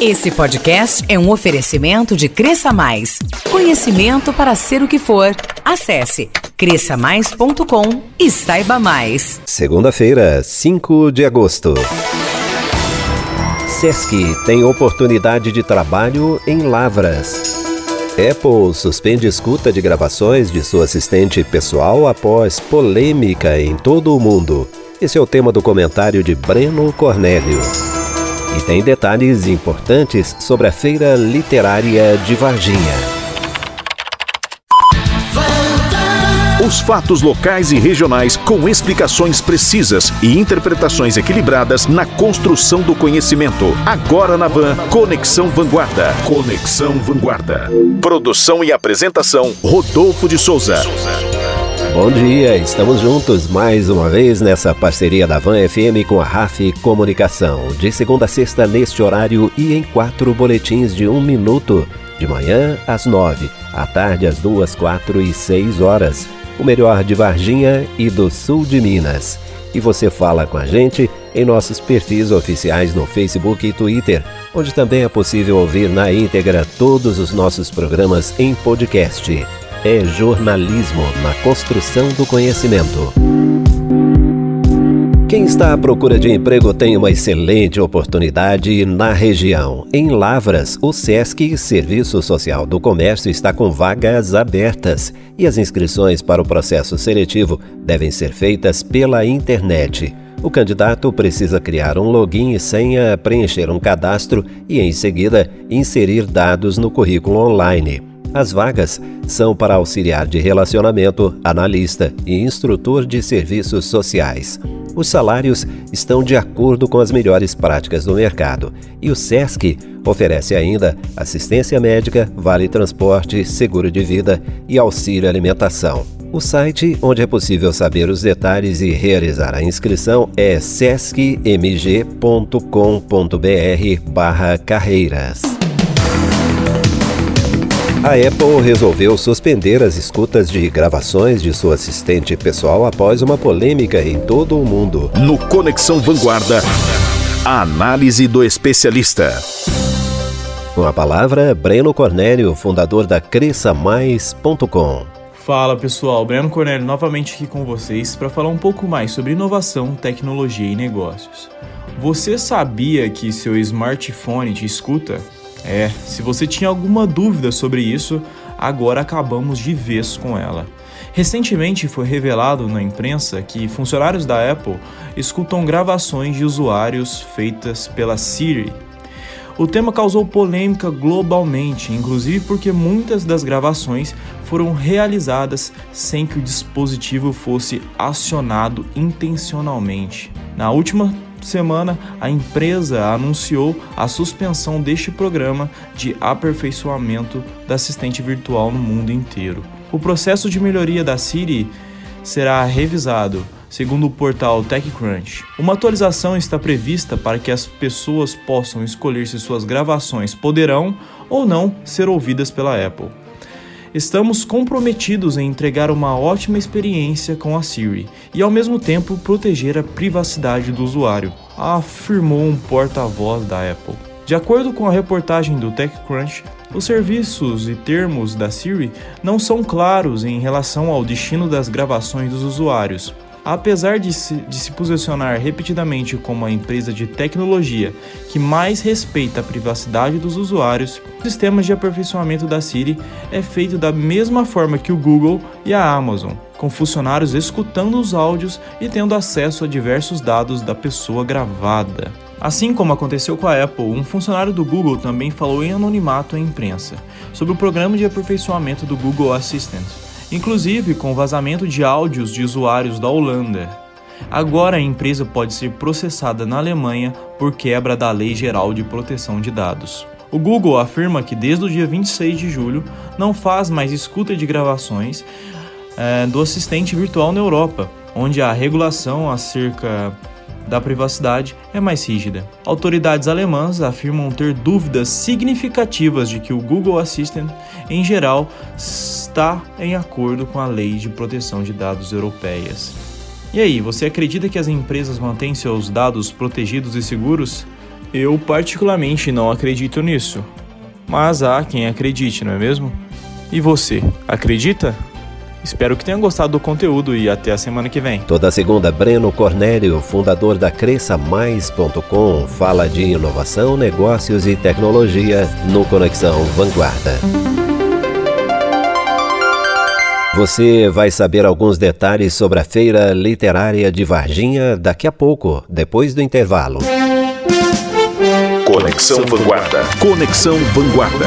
Esse podcast é um oferecimento de Cresça Mais. Conhecimento para ser o que for. Acesse cresçamais.com e saiba mais. Segunda-feira, 5 de agosto. Sesc tem oportunidade de trabalho em Lavras. Apple suspende escuta de gravações de sua assistente pessoal após polêmica em todo o mundo. Esse é o tema do comentário de Breno Cornélio. E tem detalhes importantes sobre a Feira Literária de Varginha. Os fatos locais e regionais com explicações precisas e interpretações equilibradas na construção do conhecimento. Agora na Van, Conexão Vanguarda. Conexão Vanguarda. Produção e apresentação, Rodolfo de Souza. Bom dia, estamos juntos mais uma vez nessa parceria da Van FM com a RAF Comunicação. De segunda a sexta, neste horário e em quatro boletins de um minuto. De manhã às nove, à tarde às duas, quatro e seis horas o melhor de Varginha e do sul de Minas. E você fala com a gente em nossos perfis oficiais no Facebook e Twitter, onde também é possível ouvir na íntegra todos os nossos programas em podcast. É jornalismo na construção do conhecimento. Quem está à procura de emprego tem uma excelente oportunidade na região. Em Lavras, o SESC Serviço Social do Comércio está com vagas abertas e as inscrições para o processo seletivo devem ser feitas pela internet. O candidato precisa criar um login e senha, preencher um cadastro e, em seguida, inserir dados no currículo online. As vagas são para auxiliar de relacionamento, analista e instrutor de serviços sociais. Os salários estão de acordo com as melhores práticas do mercado e o SESC oferece ainda assistência médica, vale transporte, seguro de vida e auxílio alimentação. O site onde é possível saber os detalhes e realizar a inscrição é sescmg.com.br/carreiras. A Apple resolveu suspender as escutas de gravações de sua assistente pessoal após uma polêmica em todo o mundo. No Conexão Vanguarda, a análise do especialista. Com a palavra, Breno Cornélio, fundador da CresçaMais.com. Fala pessoal, Breno Cornélio novamente aqui com vocês para falar um pouco mais sobre inovação, tecnologia e negócios. Você sabia que seu smartphone te escuta? É, se você tinha alguma dúvida sobre isso, agora acabamos de vez com ela. Recentemente foi revelado na imprensa que funcionários da Apple escutam gravações de usuários feitas pela Siri. O tema causou polêmica globalmente, inclusive porque muitas das gravações foram realizadas sem que o dispositivo fosse acionado intencionalmente. Na última semana, a empresa anunciou a suspensão deste programa de aperfeiçoamento da assistente virtual no mundo inteiro. O processo de melhoria da Siri será revisado, segundo o portal TechCrunch. Uma atualização está prevista para que as pessoas possam escolher se suas gravações poderão ou não ser ouvidas pela Apple. Estamos comprometidos em entregar uma ótima experiência com a Siri e, ao mesmo tempo, proteger a privacidade do usuário, afirmou um porta-voz da Apple. De acordo com a reportagem do TechCrunch, os serviços e termos da Siri não são claros em relação ao destino das gravações dos usuários, Apesar de se, de se posicionar repetidamente como a empresa de tecnologia que mais respeita a privacidade dos usuários, o sistema de aperfeiçoamento da Siri é feito da mesma forma que o Google e a Amazon, com funcionários escutando os áudios e tendo acesso a diversos dados da pessoa gravada. Assim como aconteceu com a Apple, um funcionário do Google também falou em anonimato à imprensa sobre o programa de aperfeiçoamento do Google Assistant inclusive com vazamento de áudios de usuários da Holanda. Agora a empresa pode ser processada na Alemanha por quebra da Lei Geral de Proteção de Dados. O Google afirma que desde o dia 26 de julho não faz mais escuta de gravações é, do assistente virtual na Europa, onde a regulação acerca da privacidade é mais rígida. Autoridades alemãs afirmam ter dúvidas significativas de que o Google Assistant, em geral, está em acordo com a Lei de Proteção de Dados Europeias. E aí, você acredita que as empresas mantêm seus dados protegidos e seguros? Eu particularmente não acredito nisso. Mas há quem acredite, não é mesmo? E você, acredita? Espero que tenham gostado do conteúdo e até a semana que vem. Toda segunda, Breno Cornélio, fundador da CresçaMais.com, fala de inovação, negócios e tecnologia no Conexão Vanguarda. Você vai saber alguns detalhes sobre a Feira Literária de Varginha daqui a pouco, depois do intervalo. Conexão Vanguarda. Conexão Vanguarda.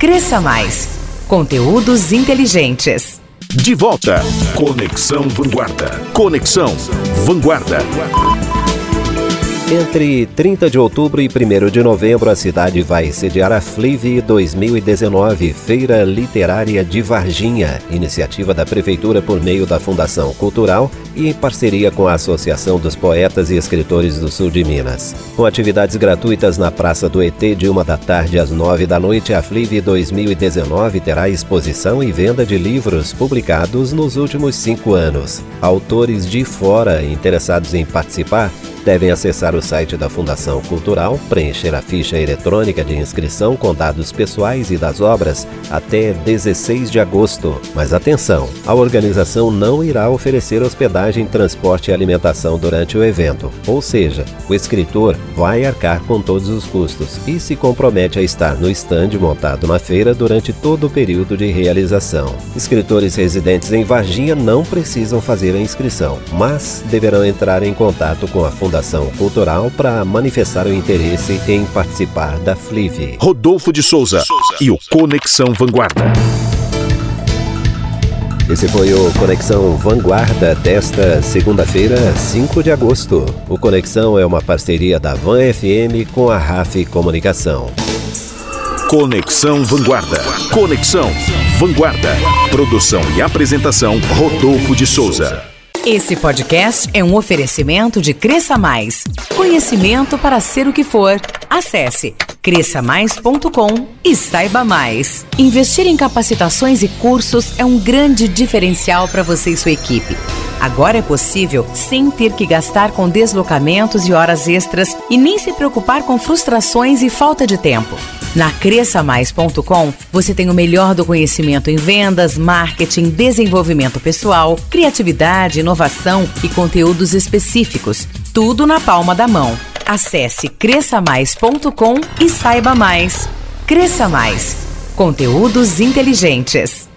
Cresça Mais. Conteúdos inteligentes. De volta. Conexão Vanguarda. Conexão Vanguarda. Entre 30 de outubro e 1 de novembro, a cidade vai sediar a FLIV 2019, Feira Literária de Varginha, iniciativa da Prefeitura por meio da Fundação Cultural e em parceria com a Associação dos Poetas e Escritores do Sul de Minas. Com atividades gratuitas na Praça do ET de uma da tarde às nove da noite, a FLIV 2019 terá exposição e venda de livros publicados nos últimos cinco anos. Autores de fora interessados em participar devem acessar o site da Fundação Cultural, preencher a ficha eletrônica de inscrição com dados pessoais e das obras até 16 de agosto. Mas atenção, a organização não irá oferecer hospedagem, transporte e alimentação durante o evento. Ou seja, o escritor vai arcar com todos os custos e se compromete a estar no estande montado na feira durante todo o período de realização. Escritores residentes em Varginha não precisam fazer a inscrição, mas deverão entrar em contato com a Fundação Fundação Cultural para manifestar o interesse em participar da FLIV. Rodolfo de Souza e o Conexão Vanguarda. Esse foi o Conexão Vanguarda desta segunda-feira, 5 de agosto. O Conexão é uma parceria da Van FM com a RAF Comunicação. Conexão Vanguarda. Conexão Vanguarda. Produção e apresentação Rodolfo de Souza. Esse podcast é um oferecimento de Cresça Mais. Conhecimento para ser o que for. Acesse cresçamais.com e saiba mais. Investir em capacitações e cursos é um grande diferencial para você e sua equipe. Agora é possível sem ter que gastar com deslocamentos e horas extras e nem se preocupar com frustrações e falta de tempo. Na cresçamais.com, você tem o melhor do conhecimento em vendas, marketing, desenvolvimento pessoal, criatividade, inovação e conteúdos específicos. Tudo na palma da mão. Acesse cresçamais.com e saiba mais. Cresça Mais. Conteúdos inteligentes.